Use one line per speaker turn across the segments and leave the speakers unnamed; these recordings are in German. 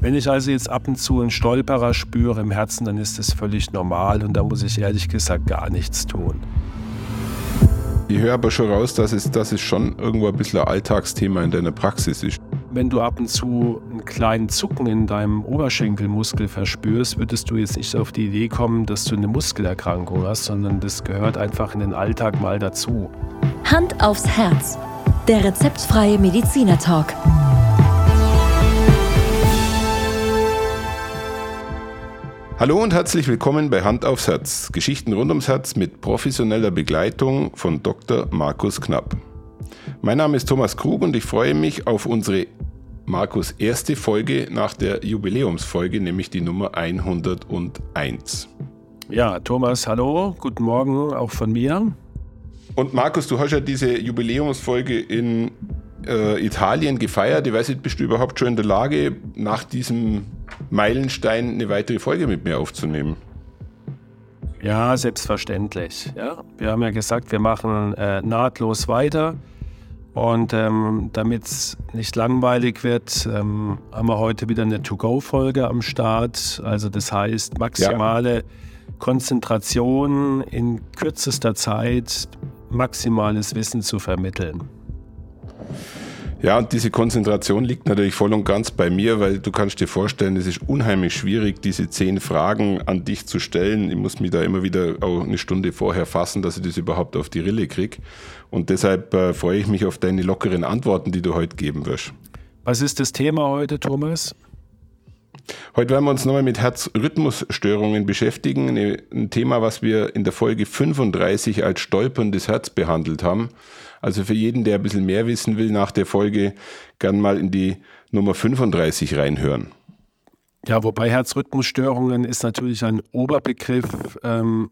Wenn ich also jetzt ab und zu einen Stolperer spüre im Herzen, dann ist das völlig normal und da muss ich ehrlich gesagt gar nichts tun.
Ich höre aber schon raus, dass es, dass es schon irgendwo ein bisschen ein Alltagsthema in deiner Praxis ist.
Wenn du ab und zu einen kleinen Zucken in deinem Oberschenkelmuskel verspürst, würdest du jetzt nicht auf die Idee kommen, dass du eine Muskelerkrankung hast, sondern das gehört einfach in den Alltag mal dazu.
Hand aufs Herz. Der rezeptfreie Mediziner Talk.
Hallo und herzlich willkommen bei Hand aufs Herz. Geschichten rund ums Herz mit professioneller Begleitung von Dr. Markus Knapp. Mein Name ist Thomas Krug und ich freue mich auf unsere Markus erste Folge nach der Jubiläumsfolge, nämlich die Nummer 101.
Ja, Thomas, hallo, guten Morgen auch von mir.
Und Markus, du hast ja diese Jubiläumsfolge in äh, Italien gefeiert. Ich weiß nicht, bist du überhaupt schon in der Lage, nach diesem Meilenstein eine weitere Folge mit mir aufzunehmen?
Ja, selbstverständlich. Ja, wir haben ja gesagt, wir machen äh, nahtlos weiter. Und ähm, damit es nicht langweilig wird, ähm, haben wir heute wieder eine To-Go-Folge am Start. Also das heißt maximale ja. Konzentration in kürzester Zeit, maximales Wissen zu vermitteln.
Ja, und diese Konzentration liegt natürlich voll und ganz bei mir, weil du kannst dir vorstellen, es ist unheimlich schwierig, diese zehn Fragen an dich zu stellen. Ich muss mich da immer wieder auch eine Stunde vorher fassen, dass ich das überhaupt auf die Rille kriege. Und deshalb äh, freue ich mich auf deine lockeren Antworten, die du heute geben wirst.
Was ist das Thema heute, Thomas?
Heute werden wir uns nochmal mit Herzrhythmusstörungen beschäftigen. Ein Thema, was wir in der Folge 35 als stolperndes Herz behandelt haben. Also für jeden, der ein bisschen mehr wissen will nach der Folge, gern mal in die Nummer 35 reinhören.
Ja, wobei Herzrhythmusstörungen ist natürlich ein Oberbegriff. Ähm,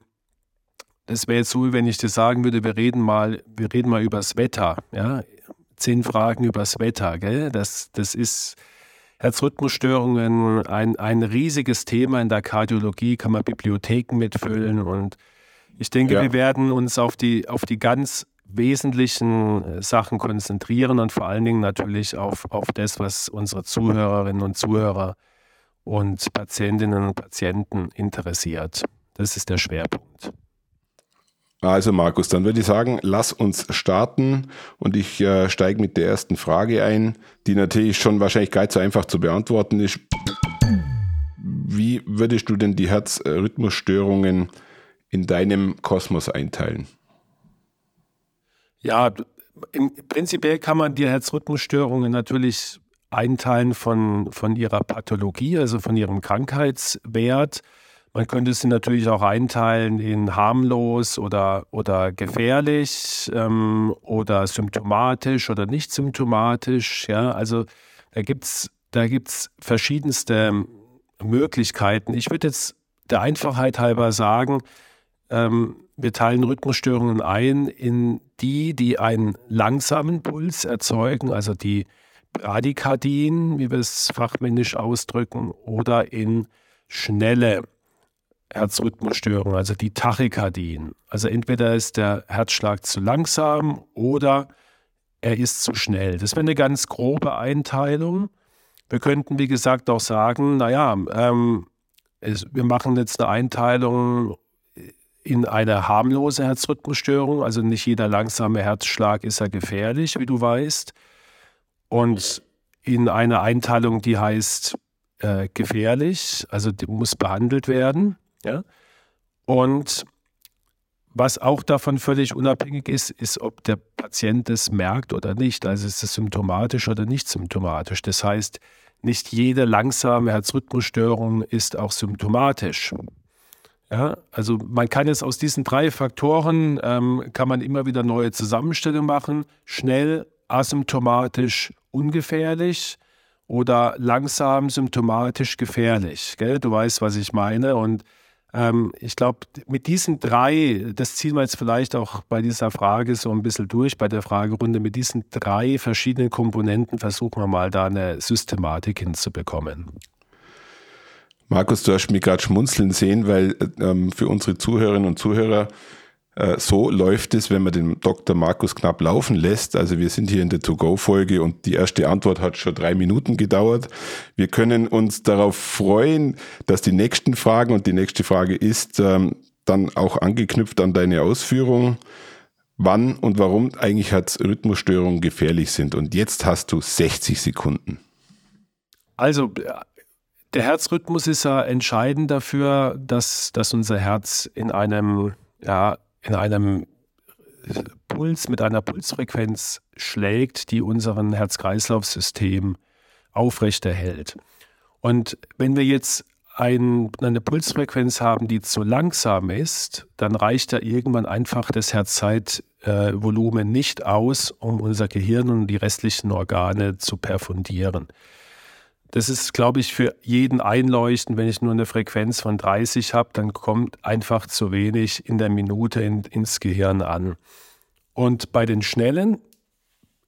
das wäre jetzt so, wenn ich dir sagen würde, wir reden mal, wir reden mal übers Wetter. Ja? Zehn Fragen übers Wetter. Gell? Das, das ist Herzrhythmusstörungen ein, ein riesiges Thema in der Kardiologie, kann man Bibliotheken mitfüllen und ich denke, ja. wir werden uns auf die, auf die ganz wesentlichen äh, Sachen konzentrieren und vor allen Dingen natürlich auf, auf das, was unsere Zuhörerinnen und Zuhörer und Patientinnen und Patienten interessiert. Das ist der Schwerpunkt.
Also Markus, dann würde ich sagen, lass uns starten und ich äh, steige mit der ersten Frage ein, die natürlich schon wahrscheinlich gar nicht so einfach zu beantworten ist. Wie würdest du denn die Herzrhythmusstörungen in deinem Kosmos einteilen?
Ja, im prinzipiell kann man die Herzrhythmusstörungen natürlich einteilen von, von ihrer Pathologie, also von ihrem Krankheitswert. Man könnte sie natürlich auch einteilen in harmlos oder, oder gefährlich ähm, oder symptomatisch oder nicht symptomatisch. Ja? Also da gibt es da gibt's verschiedenste Möglichkeiten. Ich würde jetzt der Einfachheit halber sagen, ähm, wir teilen Rhythmusstörungen ein in die, die einen langsamen Puls erzeugen, also die Bradykardien, wie wir es fachmännisch ausdrücken, oder in schnelle Herzrhythmusstörungen, also die Tachykardien. Also entweder ist der Herzschlag zu langsam oder er ist zu schnell. Das wäre eine ganz grobe Einteilung. Wir könnten, wie gesagt, auch sagen, naja, ähm, es, wir machen jetzt eine Einteilung in eine harmlose Herzrhythmusstörung. Also nicht jeder langsame Herzschlag ist ja gefährlich, wie du weißt. Und in eine Einteilung, die heißt äh, gefährlich, also die muss behandelt werden. Ja? Und was auch davon völlig unabhängig ist, ist, ob der Patient es merkt oder nicht. Also ist es symptomatisch oder nicht symptomatisch. Das heißt, nicht jede langsame Herzrhythmusstörung ist auch symptomatisch. Ja, also man kann jetzt aus diesen drei Faktoren, ähm, kann man immer wieder neue Zusammenstellungen machen. Schnell, asymptomatisch, ungefährlich oder langsam, symptomatisch, gefährlich. Gell? Du weißt, was ich meine. Und ähm, ich glaube, mit diesen drei, das ziehen wir jetzt vielleicht auch bei dieser Frage so ein bisschen durch, bei der Fragerunde, mit diesen drei verschiedenen Komponenten versuchen wir mal da eine Systematik hinzubekommen.
Markus, du hast mich gerade schmunzeln sehen, weil ähm, für unsere Zuhörerinnen und Zuhörer so läuft es, wenn man den Dr. Markus Knapp laufen lässt. Also wir sind hier in der To-Go-Folge und die erste Antwort hat schon drei Minuten gedauert. Wir können uns darauf freuen, dass die nächsten Fragen und die nächste Frage ist ähm, dann auch angeknüpft an deine Ausführung, wann und warum eigentlich Herzrhythmusstörungen gefährlich sind. Und jetzt hast du 60 Sekunden.
Also der Herzrhythmus ist ja entscheidend dafür, dass, dass unser Herz in einem ja, in einem Puls, mit einer Pulsfrequenz schlägt, die unseren Herz-Kreislauf-System aufrechterhält. Und wenn wir jetzt ein, eine Pulsfrequenz haben, die zu langsam ist, dann reicht da irgendwann einfach das Herzzeitvolumen nicht aus, um unser Gehirn und die restlichen Organe zu perfundieren. Das ist, glaube ich, für jeden einleuchtend. Wenn ich nur eine Frequenz von 30 habe, dann kommt einfach zu wenig in der Minute in, ins Gehirn an. Und bei den Schnellen,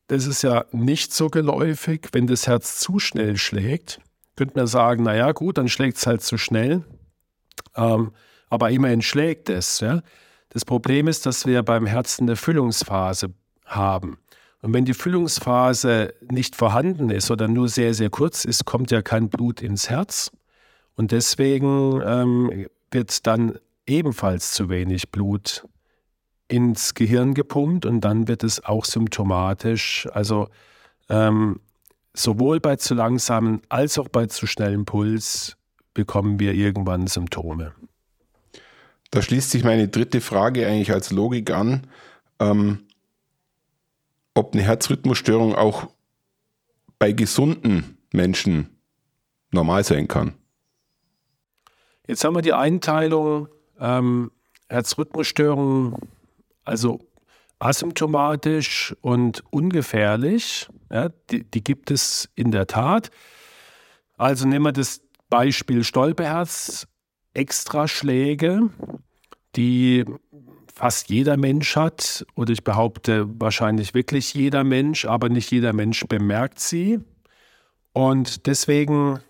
das ist ja nicht so geläufig, wenn das Herz zu schnell schlägt, könnte man sagen, naja gut, dann schlägt es halt zu schnell. Ähm, aber immerhin schlägt es. Ja? Das Problem ist, dass wir beim Herzen eine Füllungsphase haben. Und wenn die Füllungsphase nicht vorhanden ist oder nur sehr, sehr kurz ist, kommt ja kein Blut ins Herz. Und deswegen ähm, wird dann ebenfalls zu wenig Blut ins Gehirn gepumpt und dann wird es auch symptomatisch. Also ähm, sowohl bei zu langsamen als auch bei zu schnellem Puls bekommen wir irgendwann Symptome.
Da schließt sich meine dritte Frage eigentlich als Logik an. Ähm, ob eine Herzrhythmusstörung auch bei gesunden Menschen normal sein kann.
Jetzt haben wir die Einteilung ähm, Herzrhythmusstörung, also asymptomatisch und ungefährlich. Ja, die, die, gibt es in der Tat. Also nehmen wir das Beispiel Stolperherz, Extraschläge, die fast jeder Mensch hat, oder ich behaupte wahrscheinlich wirklich jeder Mensch, aber nicht jeder Mensch bemerkt sie. Und deswegen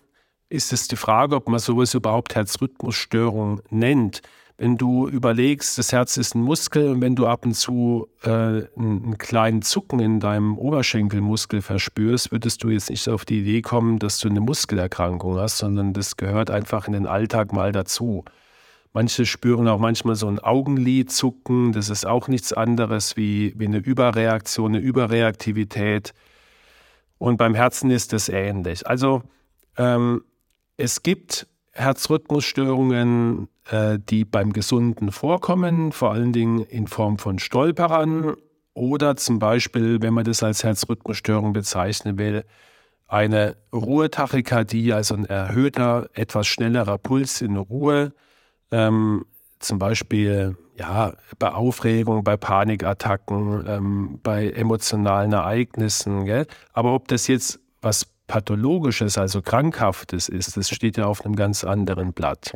ist es die Frage, ob man sowas überhaupt Herzrhythmusstörung nennt. Wenn du überlegst, das Herz ist ein Muskel und wenn du ab und zu äh, einen kleinen Zucken in deinem Oberschenkelmuskel verspürst, würdest du jetzt nicht auf die Idee kommen, dass du eine Muskelerkrankung hast, sondern das gehört einfach in den Alltag mal dazu. Manche spüren auch manchmal so ein Augenlid zucken. Das ist auch nichts anderes wie, wie eine Überreaktion, eine Überreaktivität. Und beim Herzen ist das ähnlich. Also ähm, es gibt Herzrhythmusstörungen, äh, die beim Gesunden vorkommen, vor allen Dingen in Form von Stolperern oder zum Beispiel, wenn man das als Herzrhythmusstörung bezeichnen will, eine Ruhetachykardie, also ein erhöhter, etwas schnellerer Puls in Ruhe ähm, zum Beispiel ja, bei Aufregung, bei Panikattacken, ähm, bei emotionalen Ereignissen. Gell? Aber ob das jetzt was Pathologisches, also Krankhaftes ist, das steht ja auf einem ganz anderen Blatt.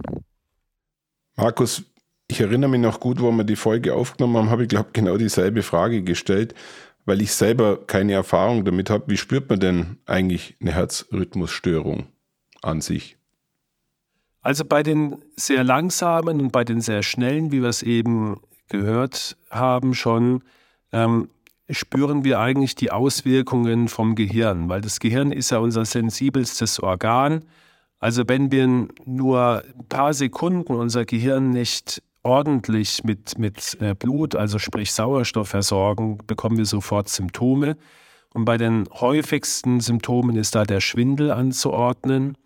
Markus, ich erinnere mich noch gut, wo wir die Folge aufgenommen haben, habe ich glaube genau dieselbe Frage gestellt, weil ich selber keine Erfahrung damit habe. Wie spürt man denn eigentlich eine Herzrhythmusstörung an sich?
Also bei den sehr langsamen und bei den sehr schnellen, wie wir es eben gehört haben schon, ähm, spüren wir eigentlich die Auswirkungen vom Gehirn, weil das Gehirn ist ja unser sensibelstes Organ. Also wenn wir nur ein paar Sekunden unser Gehirn nicht ordentlich mit, mit äh, Blut, also sprich Sauerstoff versorgen, bekommen wir sofort Symptome. Und bei den häufigsten Symptomen ist da der Schwindel anzuordnen.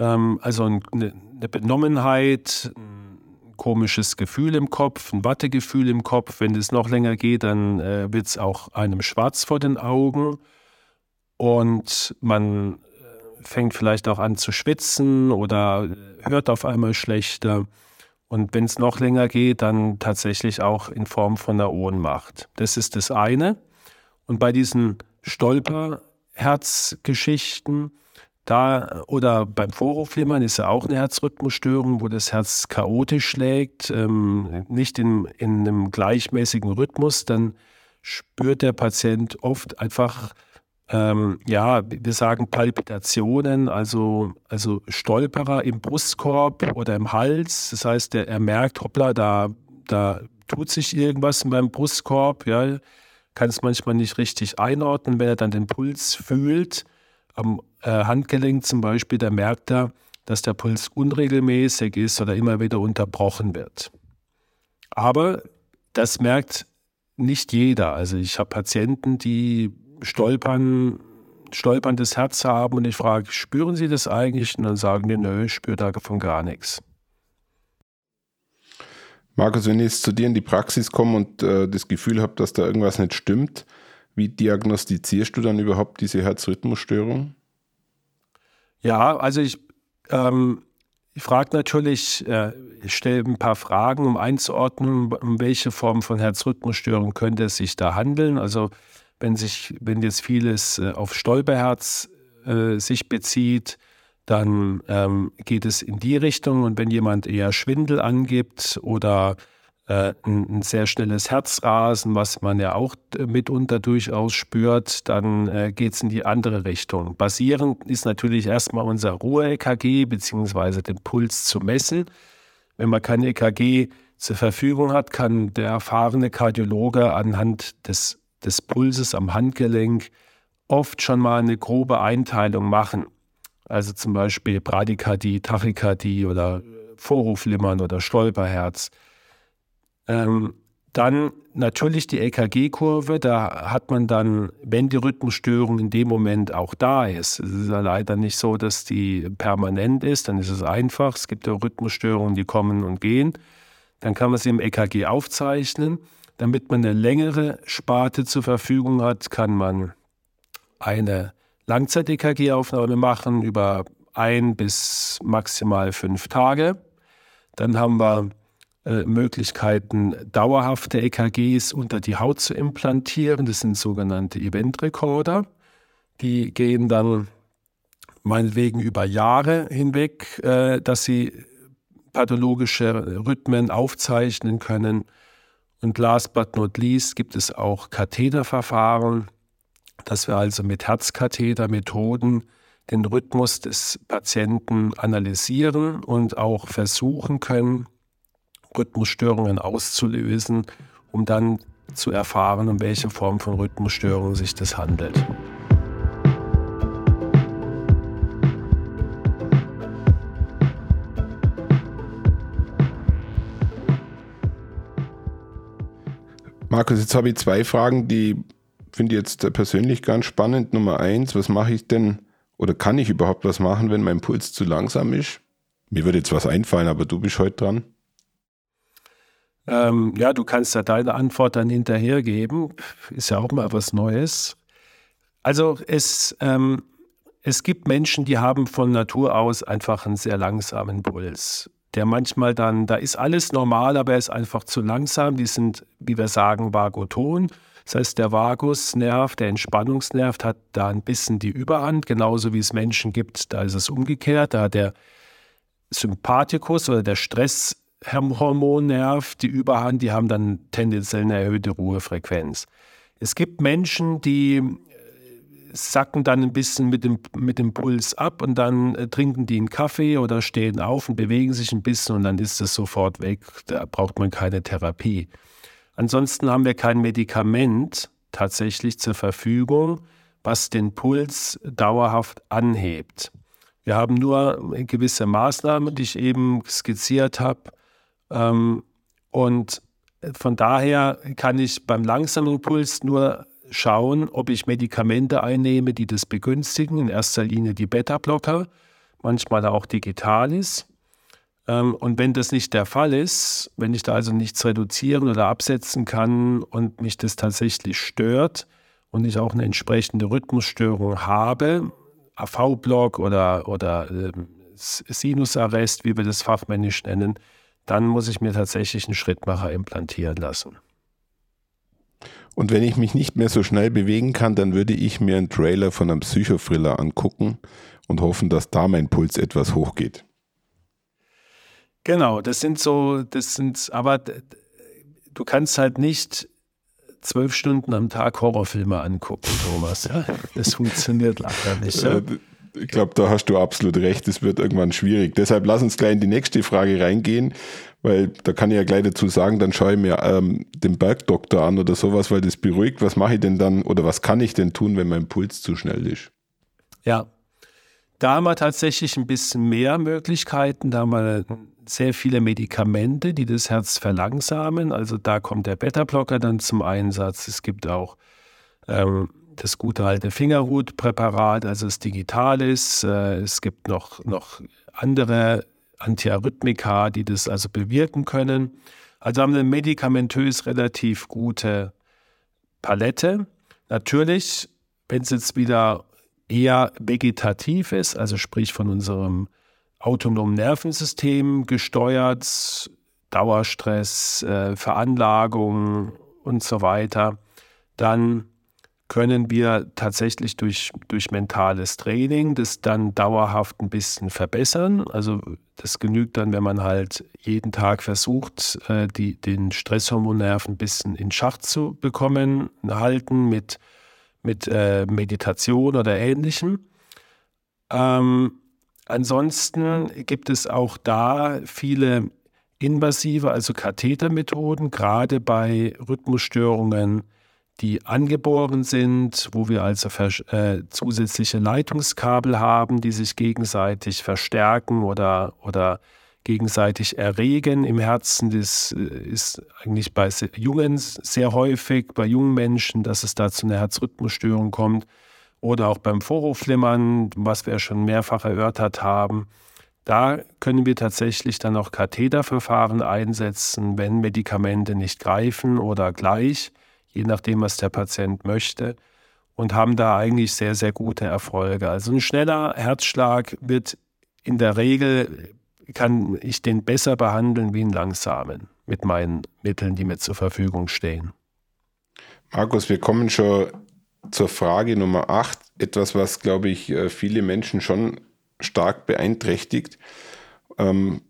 Ähm, also eine, eine Benommenheit, ein komisches Gefühl im Kopf, ein Wattegefühl im Kopf. Wenn es noch länger geht, dann äh, wird es auch einem schwarz vor den Augen und man äh, fängt vielleicht auch an zu schwitzen oder hört auf einmal schlechter. Und wenn es noch länger geht, dann tatsächlich auch in Form von einer Ohnmacht. Das ist das eine. Und bei diesen Stolperherzgeschichten da oder beim Vorhofflimmern ist ja auch eine Herzrhythmusstörung, wo das Herz chaotisch schlägt, ähm, nicht in, in einem gleichmäßigen Rhythmus. Dann spürt der Patient oft einfach, ähm, ja, wir sagen Palpitationen, also, also Stolperer im Brustkorb oder im Hals. Das heißt, er, er merkt, hoppla, da, da tut sich irgendwas in meinem Brustkorb, ja, kann es manchmal nicht richtig einordnen. Wenn er dann den Puls fühlt, am äh, Handgelenk zum Beispiel, dann merkt er, dass der Puls unregelmäßig ist oder immer wieder unterbrochen wird. Aber das merkt nicht jeder. Also ich habe Patienten, die stolpern, stolperndes Herz haben und ich frage, spüren Sie das eigentlich? Und dann sagen die, nö, ich spüre davon gar nichts.
Markus, wenn ich jetzt zu dir in die Praxis komme und äh, das Gefühl habe, dass da irgendwas nicht stimmt, wie diagnostizierst du dann überhaupt diese Herzrhythmusstörung?
Ja, also ich, ähm, ich frage natürlich, äh, ich stelle ein paar Fragen, um einzuordnen, um welche Form von Herzrhythmusstörung könnte es sich da handeln. Also wenn sich, wenn jetzt vieles äh, auf Stolperherz äh, sich bezieht, dann ähm, geht es in die Richtung. Und wenn jemand eher Schwindel angibt oder ein, ein, sehr schnelles Herzrasen, was man ja auch äh, mitunter durchaus spürt, dann äh, geht es in die andere Richtung. Basierend ist natürlich erstmal unser Ruhe-EKG beziehungsweise den Puls zu messen. Wenn man kein EKG zur Verfügung hat, kann der erfahrene Kardiologe anhand des, des Pulses am Handgelenk oft schon mal eine grobe Einteilung machen. Also zum Beispiel Bradykardie, Tachykardie oder Vorhofflimmern oder Stolperherz. Ähm, dann natürlich die EKG-Kurve, da hat man dann, wenn die Rhythmusstörung in dem Moment auch da ist, es ist ja leider nicht so, dass die permanent ist, dann ist es einfach. Es gibt ja Rhythmusstörungen, die kommen und gehen. Dann kann man sie im EKG aufzeichnen. Damit man eine längere Sparte zur Verfügung hat, kann man eine Langzeit-EKG-Aufnahme machen über ein bis maximal fünf Tage. Dann haben wir Möglichkeiten, dauerhafte EKGs unter die Haut zu implantieren. Das sind sogenannte Event-Recorder. Die gehen dann meinetwegen über Jahre hinweg, äh, dass sie pathologische Rhythmen aufzeichnen können. Und last but not least gibt es auch Katheterverfahren, dass wir also mit Herzkathetermethoden den Rhythmus des Patienten analysieren und auch versuchen können, Rhythmusstörungen auszulösen, um dann zu erfahren, um welche Form von Rhythmusstörung sich das handelt.
Markus, jetzt habe ich zwei Fragen, die finde ich jetzt persönlich ganz spannend. Nummer eins, was mache ich denn oder kann ich überhaupt was machen, wenn mein Puls zu langsam ist? Mir würde jetzt was einfallen, aber du bist heute dran.
Ähm, ja, du kannst ja deine Antwort dann hinterhergeben. Ist ja auch mal was Neues. Also es, ähm, es gibt Menschen, die haben von Natur aus einfach einen sehr langsamen Puls. Der manchmal dann, da ist alles normal, aber er ist einfach zu langsam. Die sind, wie wir sagen, vagoton. Das heißt, der Vagusnerv, der Entspannungsnerv, hat da ein bisschen die Überhand, genauso wie es Menschen gibt, da ist es umgekehrt. Da hat der Sympathikus oder der Stress Hormonnerv, die Überhand, die haben dann tendenziell eine erhöhte Ruhefrequenz. Es gibt Menschen, die äh, sacken dann ein bisschen mit dem, mit dem Puls ab und dann äh, trinken die einen Kaffee oder stehen auf und bewegen sich ein bisschen und dann ist es sofort weg. Da braucht man keine Therapie. Ansonsten haben wir kein Medikament tatsächlich zur Verfügung, was den Puls dauerhaft anhebt. Wir haben nur gewisse Maßnahmen, die ich eben skizziert habe, ähm, und von daher kann ich beim langsamen Puls nur schauen, ob ich Medikamente einnehme, die das begünstigen. In erster Linie die Beta-Blocker, manchmal auch Digitalis. Ähm, und wenn das nicht der Fall ist, wenn ich da also nichts reduzieren oder absetzen kann und mich das tatsächlich stört und ich auch eine entsprechende Rhythmusstörung habe, AV-Block oder, oder äh, Sinusarrest, wie wir das fachmännisch nennen, dann muss ich mir tatsächlich einen Schrittmacher implantieren lassen.
Und wenn ich mich nicht mehr so schnell bewegen kann, dann würde ich mir einen Trailer von einem Psychothriller angucken und hoffen, dass da mein Puls etwas hochgeht.
Genau, das sind so, das sind, aber du kannst halt nicht zwölf Stunden am Tag Horrorfilme angucken, Thomas. Ja? Das funktioniert leider nicht. Ja?
Ich glaube, da hast du absolut recht. Es wird irgendwann schwierig. Deshalb lass uns gleich in die nächste Frage reingehen, weil da kann ich ja gleich dazu sagen, dann schaue ich mir ähm, den Bergdoktor an oder sowas, weil das beruhigt. Was mache ich denn dann oder was kann ich denn tun, wenn mein Puls zu schnell ist?
Ja, da haben wir tatsächlich ein bisschen mehr Möglichkeiten. Da haben wir sehr viele Medikamente, die das Herz verlangsamen. Also da kommt der Beta-Blocker dann zum Einsatz. Es gibt auch ähm, das gute alte Fingerhutpräparat, also das Digitalis. Äh, es gibt noch, noch andere Antiarrhythmika, die das also bewirken können. Also haben wir eine medikamentös relativ gute Palette. Natürlich, wenn es jetzt wieder eher vegetativ ist, also sprich von unserem autonomen Nervensystem gesteuert, Dauerstress, äh, Veranlagung und so weiter, dann können wir tatsächlich durch, durch mentales Training das dann dauerhaft ein bisschen verbessern. Also das genügt dann, wenn man halt jeden Tag versucht, äh, die, den Stresshormonnerv ein bisschen in Schach zu bekommen, halten mit mit äh, Meditation oder ähnlichem. Ähm, ansonsten gibt es auch da viele invasive, also Kathetermethoden, gerade bei Rhythmusstörungen, die angeboren sind, wo wir also äh, zusätzliche Leitungskabel haben, die sich gegenseitig verstärken oder, oder gegenseitig erregen im Herzen. Das äh, ist eigentlich bei Jungen sehr häufig, bei jungen Menschen, dass es da zu einer Herzrhythmusstörung kommt. Oder auch beim Vorhofflimmern, was wir schon mehrfach erörtert haben. Da können wir tatsächlich dann auch Katheterverfahren einsetzen, wenn Medikamente nicht greifen oder gleich, je nachdem, was der Patient möchte. Und haben da eigentlich sehr, sehr gute Erfolge. Also ein schneller Herzschlag wird in der Regel kann ich den besser behandeln wie einen langsamen mit meinen Mitteln, die mir zur Verfügung stehen.
Markus, wir kommen schon zur Frage Nummer 8. Etwas, was, glaube ich, äh, viele Menschen schon stark beeinträchtigt. Ähm,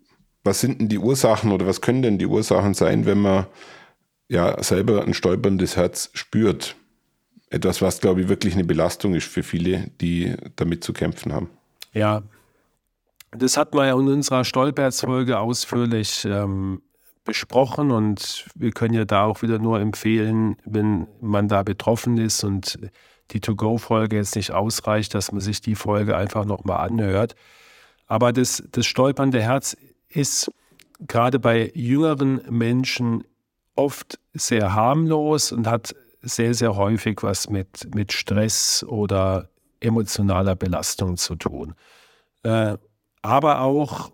was sind denn die Ursachen oder was können denn die Ursachen sein, wenn man ja selber ein stolperndes Herz spürt? Etwas, was, glaube ich, wirklich eine Belastung ist für viele, die damit zu kämpfen haben.
Ja, das hatten wir ja in unserer Stolperz-Folge ausführlich ähm, besprochen und wir können ja da auch wieder nur empfehlen, wenn man da betroffen ist und die To-Go-Folge jetzt nicht ausreicht, dass man sich die Folge einfach nochmal anhört. Aber das, das stolpernde Herz ist gerade bei jüngeren Menschen oft sehr harmlos und hat sehr, sehr häufig was mit, mit Stress oder emotionaler Belastung zu tun. Äh, aber auch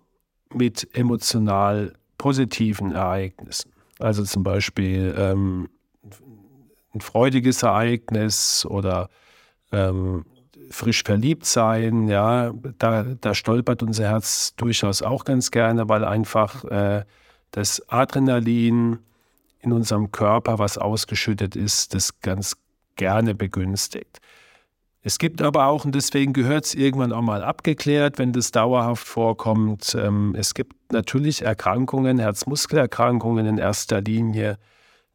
mit emotional positiven Ereignissen. Also zum Beispiel ähm, ein freudiges Ereignis oder ähm, frisch verliebt sein, ja, da, da stolpert unser Herz durchaus auch ganz gerne, weil einfach äh, das Adrenalin in unserem Körper, was ausgeschüttet ist, das ganz gerne begünstigt. Es gibt aber auch, und deswegen gehört es irgendwann auch mal abgeklärt, wenn das dauerhaft vorkommt, ähm, es gibt natürlich Erkrankungen, Herzmuskelerkrankungen in erster Linie,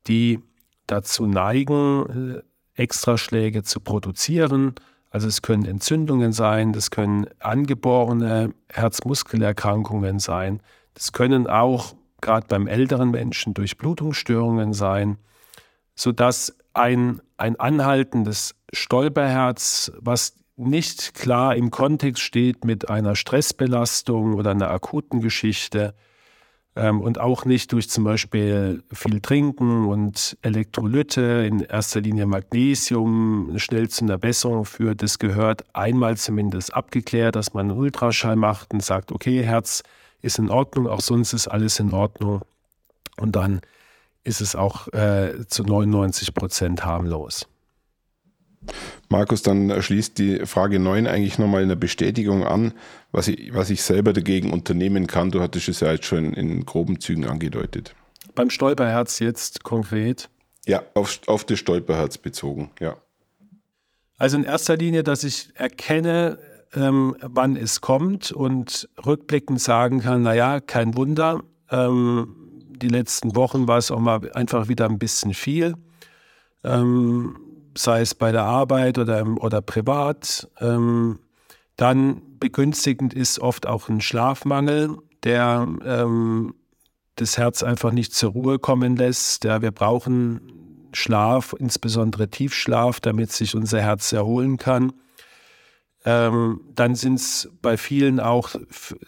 die dazu neigen, äh, Extraschläge zu produzieren. Also es können Entzündungen sein, das können angeborene Herzmuskelerkrankungen sein, das können auch gerade beim älteren Menschen Durchblutungsstörungen sein, sodass ein, ein anhaltendes Stolperherz, was nicht klar im Kontext steht mit einer Stressbelastung oder einer akuten Geschichte ähm, und auch nicht durch zum Beispiel viel Trinken und Elektrolyte, in erster Linie Magnesium, schnell zu einer Besserung führt. Das gehört einmal zumindest abgeklärt, dass man einen Ultraschall macht und sagt, okay, Herz ist in Ordnung, auch sonst ist alles in Ordnung. Und dann ist es auch äh, zu 99 Prozent harmlos.
Markus, dann schließt die Frage 9 eigentlich nochmal in der Bestätigung an, was ich, was ich selber dagegen unternehmen kann. Du hattest es ja jetzt schon in groben Zügen angedeutet.
Beim Stolperherz jetzt konkret?
Ja, auf, auf das Stolperherz bezogen, ja.
Also in erster Linie, dass ich erkenne, ähm, wann es kommt und rückblickend sagen kann, naja, kein Wunder, ähm, die letzten Wochen war es auch mal einfach wieder ein bisschen viel. Ähm, sei es bei der Arbeit oder, oder privat. Ähm, Dann begünstigend ist oft auch ein Schlafmangel, der ähm, das Herz einfach nicht zur Ruhe kommen lässt. Ja, wir brauchen Schlaf, insbesondere Tiefschlaf, damit sich unser Herz erholen kann. Ähm, dann sind es bei vielen auch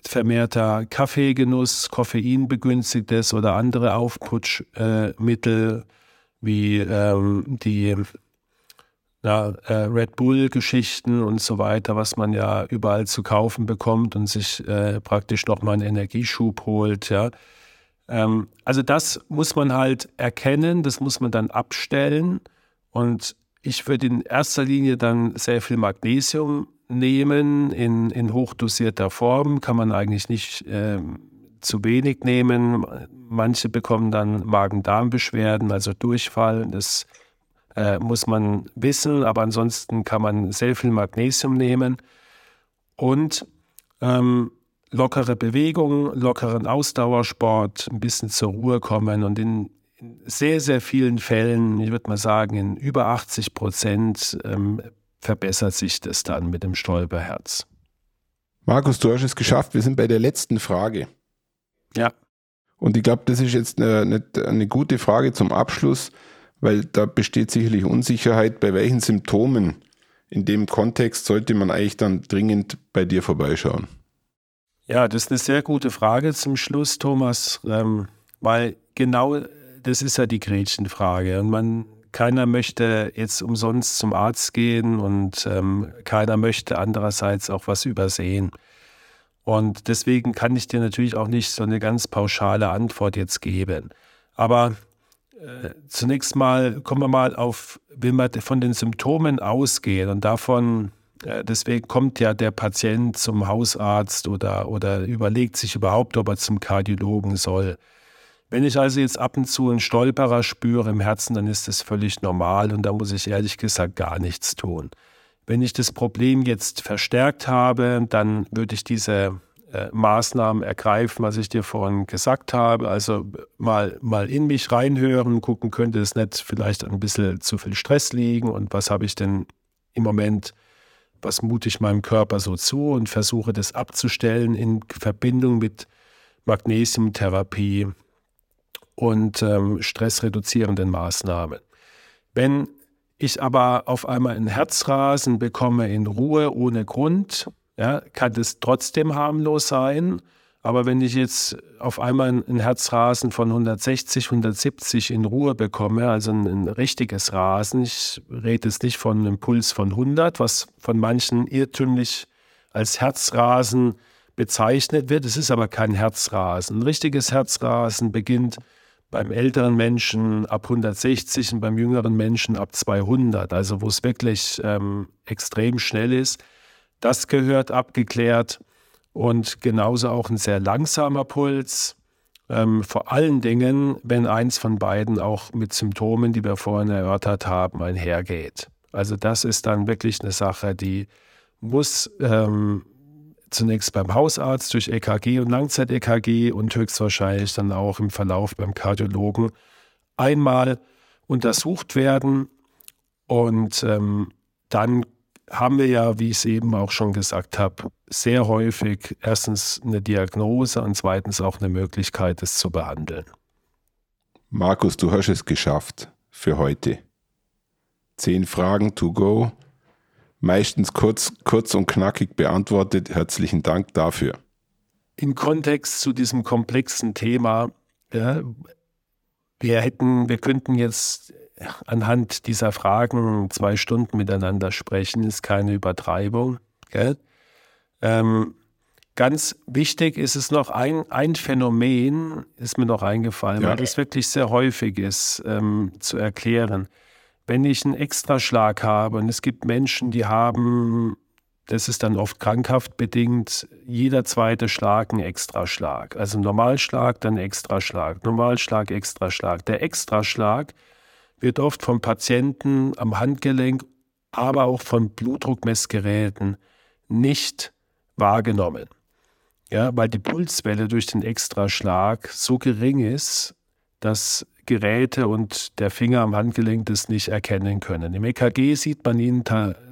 vermehrter Kaffeegenuss, Koffeinbegünstigtes oder andere Aufputschmittel äh, wie ähm, die na, äh, Red Bull-Geschichten und so weiter, was man ja überall zu kaufen bekommt und sich äh, praktisch nochmal einen Energieschub holt. Ja. Ähm, also das muss man halt erkennen, das muss man dann abstellen und ich würde in erster Linie dann sehr viel Magnesium nehmen in, in hochdosierter Form. Kann man eigentlich nicht äh, zu wenig nehmen. Manche bekommen dann Magen-Darm-Beschwerden, also Durchfall. Das äh, muss man wissen, aber ansonsten kann man sehr viel Magnesium nehmen. Und ähm, lockere Bewegung, lockeren Ausdauersport, ein bisschen zur Ruhe kommen und in, sehr, sehr vielen Fällen, ich würde mal sagen, in über 80 Prozent ähm, verbessert sich das dann mit dem Stolperherz.
Markus, du hast es geschafft. Wir sind bei der letzten Frage.
Ja.
Und ich glaube, das ist jetzt eine, eine, gute Frage zum Abschluss, weil da besteht sicherlich Unsicherheit, bei welchen Symptomen in dem Kontext sollte man eigentlich dann dringend bei dir vorbeischauen.
Ja, das ist eine sehr gute Frage zum Schluss, Thomas, ähm, weil genau das ist ja die Gretchenfrage. Und man keiner möchte jetzt umsonst zum Arzt gehen und ähm, keiner möchte andererseits auch was übersehen. Und deswegen kann ich dir natürlich auch nicht so eine ganz pauschale Antwort jetzt geben. Aber äh, zunächst mal kommen wir mal auf, wenn wir von den Symptomen ausgehen und davon, äh, deswegen kommt ja der Patient zum Hausarzt oder, oder überlegt sich überhaupt, ob er zum Kardiologen soll. Wenn ich also jetzt ab und zu einen Stolperer spüre im Herzen, dann ist das völlig normal und da muss ich ehrlich gesagt gar nichts tun. Wenn ich das Problem jetzt verstärkt habe, dann würde ich diese äh, Maßnahmen ergreifen, was ich dir vorhin gesagt habe. Also mal, mal in mich reinhören, gucken, könnte es nicht vielleicht ein bisschen zu viel Stress liegen und was habe ich denn im Moment, was mute ich meinem Körper so zu und versuche das abzustellen in Verbindung mit Magnesiumtherapie, und ähm, stressreduzierenden Maßnahmen. Wenn ich aber auf einmal ein Herzrasen bekomme in Ruhe ohne Grund, ja, kann das trotzdem harmlos sein. Aber wenn ich jetzt auf einmal ein Herzrasen von 160, 170 in Ruhe bekomme, also ein, ein richtiges Rasen, ich rede jetzt nicht von einem Puls von 100, was von manchen irrtümlich als Herzrasen bezeichnet wird. Es ist aber kein Herzrasen. Ein richtiges Herzrasen beginnt beim älteren Menschen ab 160 und beim jüngeren Menschen ab 200, also wo es wirklich ähm, extrem schnell ist. Das gehört abgeklärt und genauso auch ein sehr langsamer Puls. Ähm, vor allen Dingen, wenn eins von beiden auch mit Symptomen, die wir vorhin erörtert haben, einhergeht. Also das ist dann wirklich eine Sache, die muss ähm, zunächst beim Hausarzt durch EKG und Langzeit-EKG und höchstwahrscheinlich dann auch im Verlauf beim Kardiologen einmal untersucht werden. Und ähm, dann haben wir ja, wie ich es eben auch schon gesagt habe, sehr häufig erstens eine Diagnose und zweitens auch eine Möglichkeit, es zu behandeln.
Markus, du hast es geschafft für heute. Zehn Fragen to go meistens kurz, kurz und knackig beantwortet. Herzlichen Dank dafür.
Im Kontext zu diesem komplexen Thema, ja, wir hätten, wir könnten jetzt anhand dieser Fragen zwei Stunden miteinander sprechen, ist keine Übertreibung. Ähm, ganz wichtig ist es noch ein, ein Phänomen, ist mir noch eingefallen, ja. weil das wirklich sehr häufig ist ähm, zu erklären wenn ich einen Extraschlag habe und es gibt Menschen, die haben, das ist dann oft krankhaft bedingt, jeder zweite Schlag ein Extraschlag. Also Normalschlag, dann Extraschlag, Normalschlag, Extraschlag. Der Extraschlag wird oft vom Patienten am Handgelenk, aber auch von Blutdruckmessgeräten nicht wahrgenommen. Ja, weil die Pulswelle durch den Extraschlag so gering ist, dass Geräte und der Finger am Handgelenk das nicht erkennen können. Im EKG sieht man ihn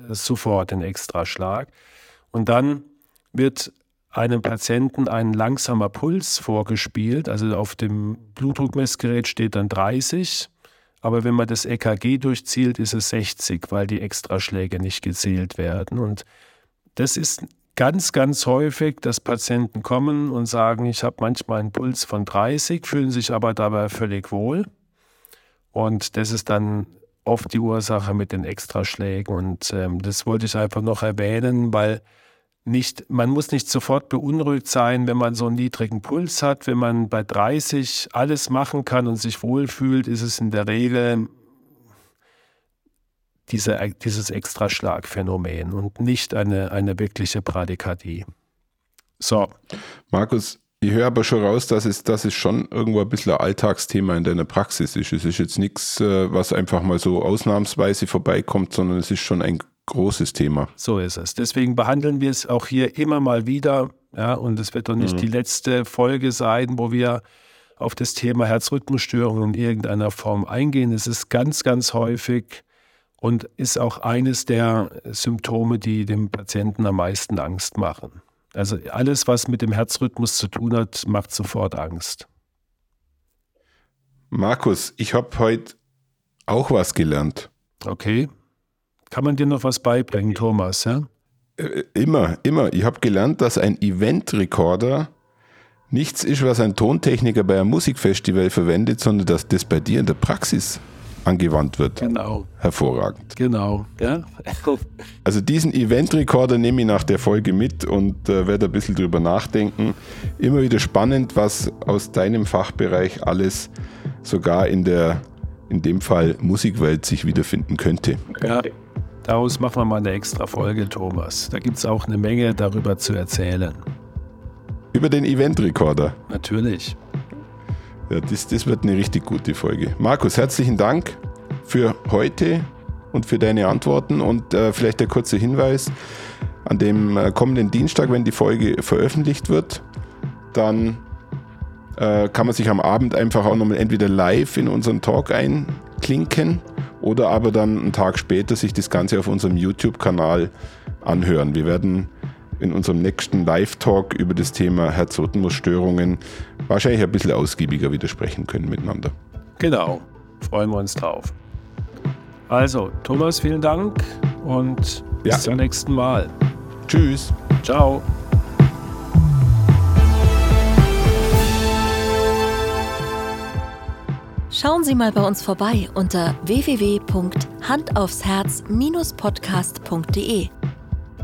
sofort den Extraschlag. Und dann wird einem Patienten ein langsamer Puls vorgespielt. Also auf dem Blutdruckmessgerät steht dann 30. Aber wenn man das EKG durchzielt, ist es 60, weil die Extraschläge nicht gezählt werden. Und das ist ganz, ganz häufig, dass Patienten kommen und sagen, ich habe manchmal einen Puls von 30, fühlen sich aber dabei völlig wohl. Und das ist dann oft die Ursache mit den Extraschlägen. Und ähm, das wollte ich einfach noch erwähnen, weil nicht, man muss nicht sofort beunruhigt sein, wenn man so einen niedrigen Puls hat. Wenn man bei 30 alles machen kann und sich wohlfühlt, ist es in der Regel diese, dieses Extraschlagphänomen und nicht eine, eine wirkliche Bradykardie.
So. Markus, ich höre aber schon raus, dass es, dass es schon irgendwo ein bisschen ein Alltagsthema in deiner Praxis ist. Es ist jetzt nichts, äh, was einfach mal so ausnahmsweise vorbeikommt, sondern es ist schon ein großes Thema.
So ist es. Deswegen behandeln wir es auch hier immer mal wieder. Ja, und es wird doch nicht mhm. die letzte Folge sein, wo wir auf das Thema Herzrhythmusstörungen in irgendeiner Form eingehen. Es ist ganz, ganz häufig und ist auch eines der Symptome, die dem Patienten am meisten Angst machen. Also alles, was mit dem Herzrhythmus zu tun hat, macht sofort Angst.
Markus, ich habe heute auch was gelernt.
Okay. Kann man dir noch was beibringen, Thomas? Ja?
Äh, immer, immer. Ich habe gelernt, dass ein Event-Recorder nichts ist, was ein Tontechniker bei einem Musikfestival verwendet, sondern dass das bei dir in der Praxis angewandt wird.
Genau.
Hervorragend.
Genau, ja.
also diesen Event-Recorder nehme ich nach der Folge mit und äh, werde ein bisschen drüber nachdenken. Immer wieder spannend, was aus deinem Fachbereich alles sogar in der, in dem Fall Musikwelt sich wiederfinden könnte.
Ja. Daraus machen wir mal eine extra Folge, Thomas. Da gibt es auch eine Menge darüber zu erzählen.
Über den Event-Recorder?
Natürlich.
Ja, das, das wird eine richtig gute Folge. Markus, herzlichen Dank für heute und für deine Antworten und äh, vielleicht der kurze Hinweis. An dem äh, kommenden Dienstag, wenn die Folge veröffentlicht wird, dann äh, kann man sich am Abend einfach auch nochmal entweder live in unseren Talk einklinken oder aber dann einen Tag später sich das Ganze auf unserem YouTube-Kanal anhören. Wir werden in unserem nächsten Live-Talk über das Thema Herzrhythmusstörungen wahrscheinlich ein bisschen ausgiebiger widersprechen können miteinander.
Genau, freuen wir uns drauf. Also, Thomas, vielen Dank und bis ja. zum nächsten Mal.
Tschüss.
Ciao.
Schauen Sie mal bei uns vorbei unter www.handaufsherz-podcast.de